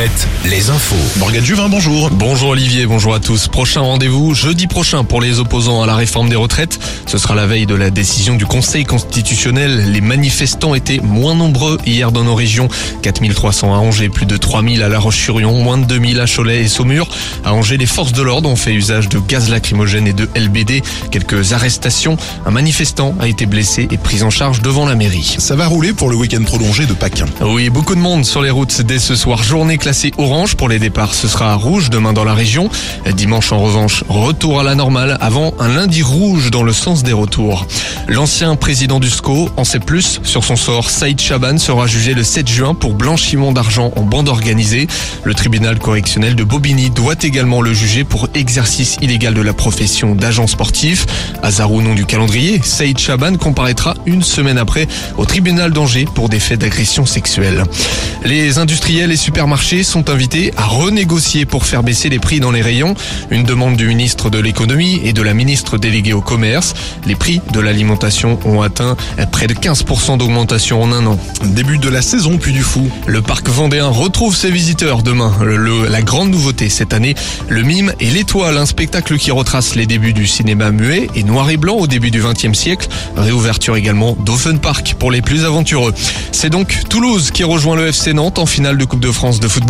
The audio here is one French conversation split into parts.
Alouette, les infos. Morgane Juvin, bonjour. Bonjour Olivier, bonjour à tous. Prochain rendez-vous jeudi prochain pour les opposants à la réforme des retraites. Ce sera la veille de la décision du Conseil constitutionnel. Les manifestants étaient moins nombreux hier dans nos régions. 4300 à Angers, plus de 3000 à La Roche-sur-Yon, moins de 2000 à Cholet et Saumur. À Angers, les forces de l'ordre ont fait usage de gaz lacrymogène et de LBD. Quelques arrestations. Un manifestant a été blessé et pris en charge devant la mairie. Ça va rouler pour le week-end prolongé de Pâques. Oui, beaucoup de monde sur les routes dès ce soir. Journée classée orange pour les départs. Ce sera rouge demain dans la région. Dimanche, en revanche, retour à la normale avant un lundi rouge dans le sens des retours. L'ancien président du SCO en sait plus sur son sort. Saïd Chaban sera jugé le 7 juin pour blanchiment d'argent en bande organisée. Le tribunal correctionnel de Bobigny doit également le juger pour exercice illégal de la profession d'agent sportif. Hasard ou non du calendrier, Saïd Chaban comparaîtra une semaine après au tribunal d'Angers pour des faits d'agression sexuelle. Les industriels et supermarchés sont invités à renégocier pour faire baisser les prix dans les rayons. Une demande du ministre de l'économie et de la ministre déléguée au commerce. Les prix de l'alimentation ont atteint près de 15% d'augmentation en un an. Début de la saison, puis du fou. Le parc vendéen retrouve ses visiteurs demain. Le- le- la grande nouveauté cette année, le mime et l'étoile, un spectacle qui retrace les débuts du cinéma muet et noir et blanc au début du XXe siècle. Réouverture également d'Offen Park pour les plus aventureux. C'est donc Toulouse qui rejoint le FC Nantes en finale de Coupe de France de football.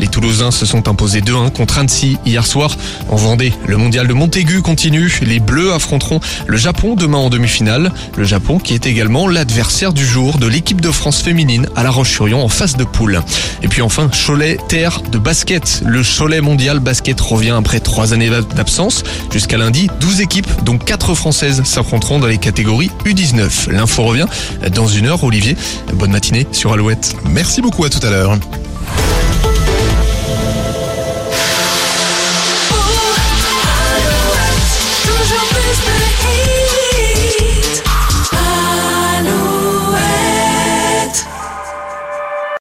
Les Toulousains se sont imposés 2-1 contre Annecy hier soir. En Vendée, le mondial de Montaigu continue. Les Bleus affronteront le Japon demain en demi-finale. Le Japon qui est également l'adversaire du jour de l'équipe de France féminine à La Roche-sur-Yon en phase de poule. Et puis enfin, Cholet, terre de basket. Le Cholet mondial basket revient après trois années d'absence. Jusqu'à lundi, 12 équipes, dont 4 françaises, s'affronteront dans les catégories U19. L'info revient dans une heure, Olivier. Bonne matinée sur Alouette. Merci beaucoup, à tout à l'heure.